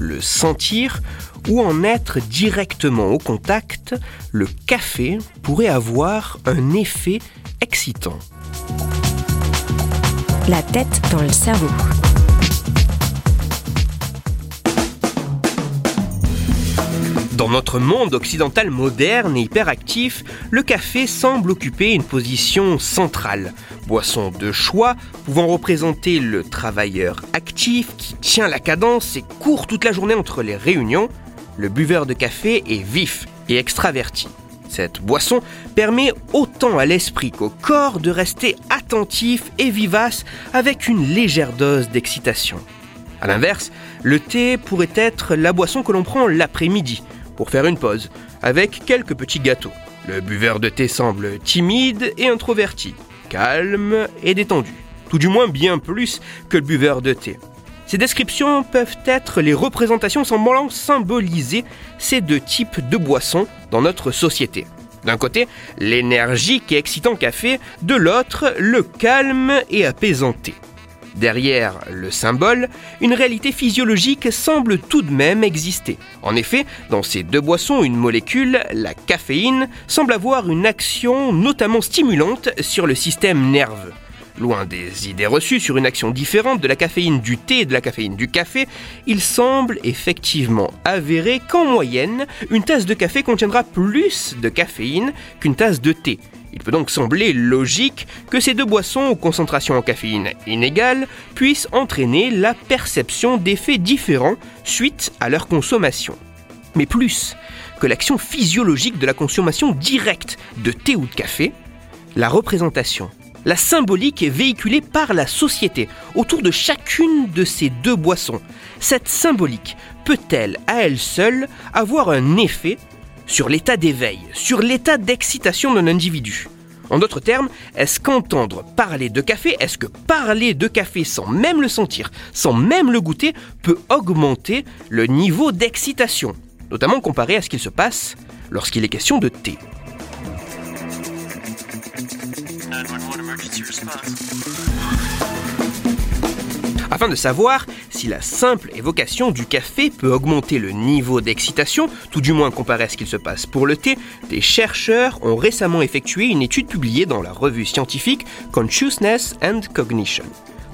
le sentir ou en être directement au contact, le café pourrait avoir un effet excitant. La tête dans le cerveau. Dans notre monde occidental moderne et hyperactif, le café semble occuper une position centrale. Boisson de choix pouvant représenter le travailleur actif qui tient la cadence et court toute la journée entre les réunions, le buveur de café est vif et extraverti. Cette boisson permet autant à l'esprit qu'au corps de rester attentif et vivace avec une légère dose d'excitation. A l'inverse, le thé pourrait être la boisson que l'on prend l'après-midi pour faire une pause, avec quelques petits gâteaux. Le buveur de thé semble timide et introverti, calme et détendu, tout du moins bien plus que le buveur de thé. Ces descriptions peuvent être les représentations semblant symboliser ces deux types de boissons dans notre société. D'un côté, l'énergique et excitant café, de l'autre, le calme et apaisant. Derrière le symbole, une réalité physiologique semble tout de même exister. En effet, dans ces deux boissons, une molécule, la caféine, semble avoir une action notamment stimulante sur le système nerveux. Loin des idées reçues sur une action différente de la caféine du thé et de la caféine du café, il semble effectivement avéré qu'en moyenne, une tasse de café contiendra plus de caféine qu'une tasse de thé. Il peut donc sembler logique que ces deux boissons aux concentrations en caféine inégales puissent entraîner la perception d'effets différents suite à leur consommation. Mais plus que l'action physiologique de la consommation directe de thé ou de café, la représentation, la symbolique est véhiculée par la société autour de chacune de ces deux boissons. Cette symbolique peut-elle à elle seule avoir un effet sur l'état d'éveil, sur l'état d'excitation d'un individu. En d'autres termes, est-ce qu'entendre parler de café, est-ce que parler de café sans même le sentir, sans même le goûter, peut augmenter le niveau d'excitation, notamment comparé à ce qu'il se passe lorsqu'il est question de thé? Afin de savoir si la simple évocation du café peut augmenter le niveau d'excitation, tout du moins comparé à ce qu'il se passe pour le thé, des chercheurs ont récemment effectué une étude publiée dans la revue scientifique Consciousness and Cognition.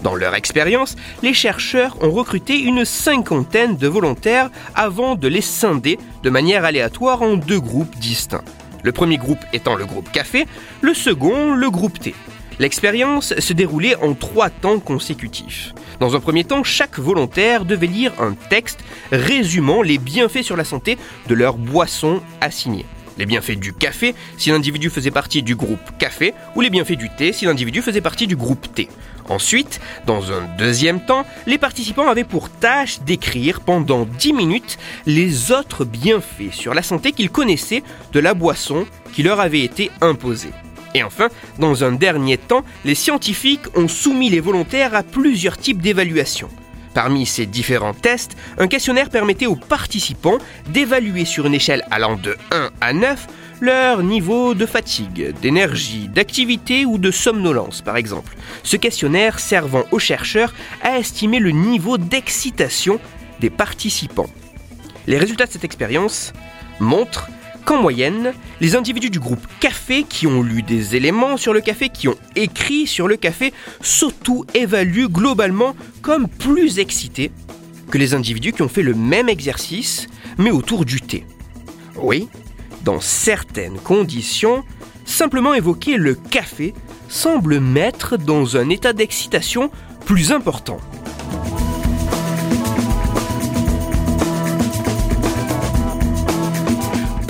Dans leur expérience, les chercheurs ont recruté une cinquantaine de volontaires avant de les scinder de manière aléatoire en deux groupes distincts. Le premier groupe étant le groupe café, le second le groupe thé. L'expérience se déroulait en trois temps consécutifs. Dans un premier temps, chaque volontaire devait lire un texte résumant les bienfaits sur la santé de leur boisson assignée. Les bienfaits du café si l'individu faisait partie du groupe café ou les bienfaits du thé si l'individu faisait partie du groupe thé. Ensuite, dans un deuxième temps, les participants avaient pour tâche d'écrire pendant 10 minutes les autres bienfaits sur la santé qu'ils connaissaient de la boisson qui leur avait été imposée. Et enfin, dans un dernier temps, les scientifiques ont soumis les volontaires à plusieurs types d'évaluations. Parmi ces différents tests, un questionnaire permettait aux participants d'évaluer sur une échelle allant de 1 à 9 leur niveau de fatigue, d'énergie, d'activité ou de somnolence par exemple. Ce questionnaire servant aux chercheurs à estimer le niveau d'excitation des participants. Les résultats de cette expérience montrent qu'en moyenne, les individus du groupe café qui ont lu des éléments sur le café, qui ont écrit sur le café, s'auto-évaluent globalement comme plus excités que les individus qui ont fait le même exercice, mais autour du thé. Oui, dans certaines conditions, simplement évoquer le café semble mettre dans un état d'excitation plus important.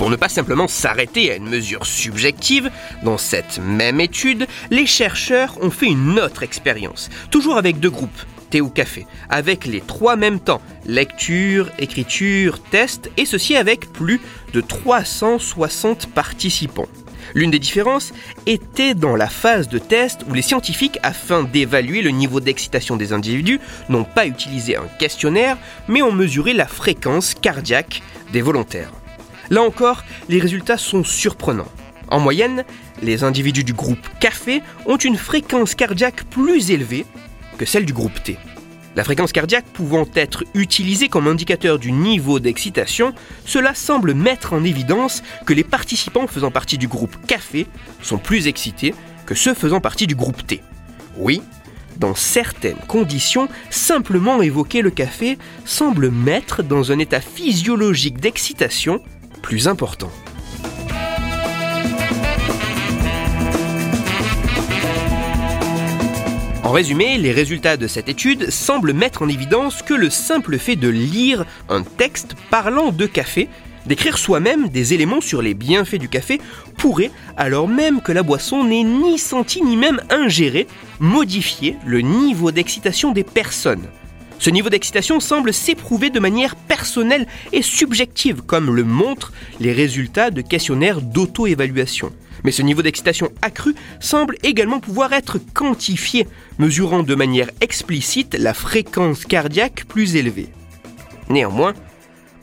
Pour ne pas simplement s'arrêter à une mesure subjective, dans cette même étude, les chercheurs ont fait une autre expérience, toujours avec deux groupes, thé ou café, avec les trois mêmes temps, lecture, écriture, test, et ceci avec plus de 360 participants. L'une des différences était dans la phase de test où les scientifiques, afin d'évaluer le niveau d'excitation des individus, n'ont pas utilisé un questionnaire, mais ont mesuré la fréquence cardiaque des volontaires. Là encore, les résultats sont surprenants. En moyenne, les individus du groupe café ont une fréquence cardiaque plus élevée que celle du groupe T. La fréquence cardiaque pouvant être utilisée comme indicateur du niveau d'excitation, cela semble mettre en évidence que les participants faisant partie du groupe café sont plus excités que ceux faisant partie du groupe T. Oui, dans certaines conditions, simplement évoquer le café semble mettre dans un état physiologique d'excitation En résumé, les résultats de cette étude semblent mettre en évidence que le simple fait de lire un texte parlant de café, d'écrire soi-même des éléments sur les bienfaits du café, pourrait, alors même que la boisson n'est ni sentie ni même ingérée, modifier le niveau d'excitation des personnes. Ce niveau d'excitation semble s'éprouver de manière personnelle et subjective, comme le montrent les résultats de questionnaires d'auto-évaluation. Mais ce niveau d'excitation accru semble également pouvoir être quantifié, mesurant de manière explicite la fréquence cardiaque plus élevée. Néanmoins,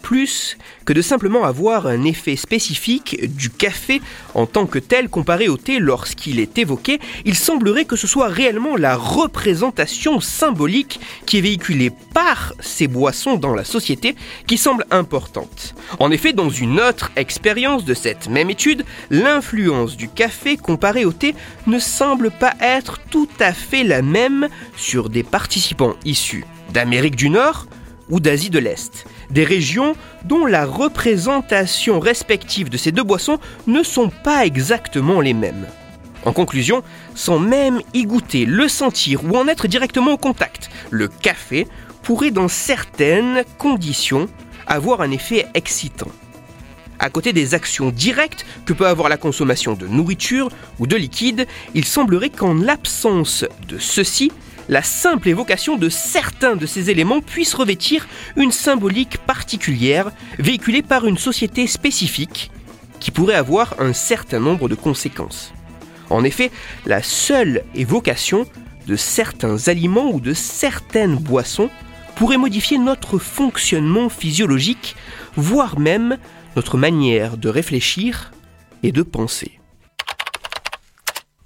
plus que de simplement avoir un effet spécifique du café en tant que tel comparé au thé lorsqu'il est évoqué, il semblerait que ce soit réellement la représentation symbolique qui est véhiculée par ces boissons dans la société qui semble importante. En effet, dans une autre expérience de cette même étude, l'influence du café comparé au thé ne semble pas être tout à fait la même sur des participants issus d'Amérique du Nord ou d'Asie de l'Est des régions dont la représentation respective de ces deux boissons ne sont pas exactement les mêmes. En conclusion, sans même y goûter, le sentir ou en être directement au contact, le café pourrait dans certaines conditions avoir un effet excitant. À côté des actions directes que peut avoir la consommation de nourriture ou de liquide, il semblerait qu'en l'absence de ceci, la simple évocation de certains de ces éléments puisse revêtir une symbolique particulière véhiculée par une société spécifique qui pourrait avoir un certain nombre de conséquences. En effet, la seule évocation de certains aliments ou de certaines boissons pourrait modifier notre fonctionnement physiologique, voire même notre manière de réfléchir et de penser.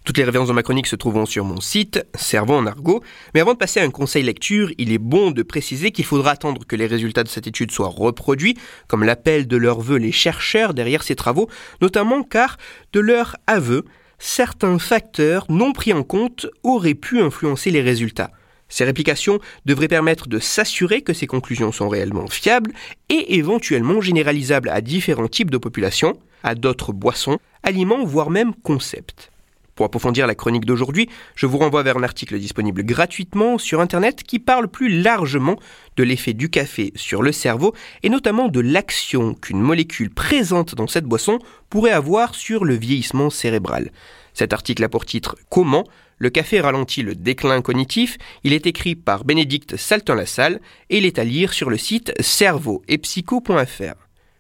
Toutes les références de ma chronique se trouvent sur mon site, Cerveau en argot. Mais avant de passer à un conseil lecture, il est bon de préciser qu'il faudra attendre que les résultats de cette étude soient reproduits, comme l'appellent de leur vœu les chercheurs derrière ces travaux, notamment car, de leur aveu, certains facteurs non pris en compte auraient pu influencer les résultats. Ces réplications devraient permettre de s'assurer que ces conclusions sont réellement fiables et éventuellement généralisables à différents types de populations, à d'autres boissons, aliments, voire même concepts. Pour approfondir la chronique d'aujourd'hui, je vous renvoie vers un article disponible gratuitement sur Internet qui parle plus largement de l'effet du café sur le cerveau et notamment de l'action qu'une molécule présente dans cette boisson pourrait avoir sur le vieillissement cérébral. Cet article a pour titre Comment? Le café ralentit le déclin cognitif. Il est écrit par Bénédicte Salton-Lassalle et il est à lire sur le site cerveau et.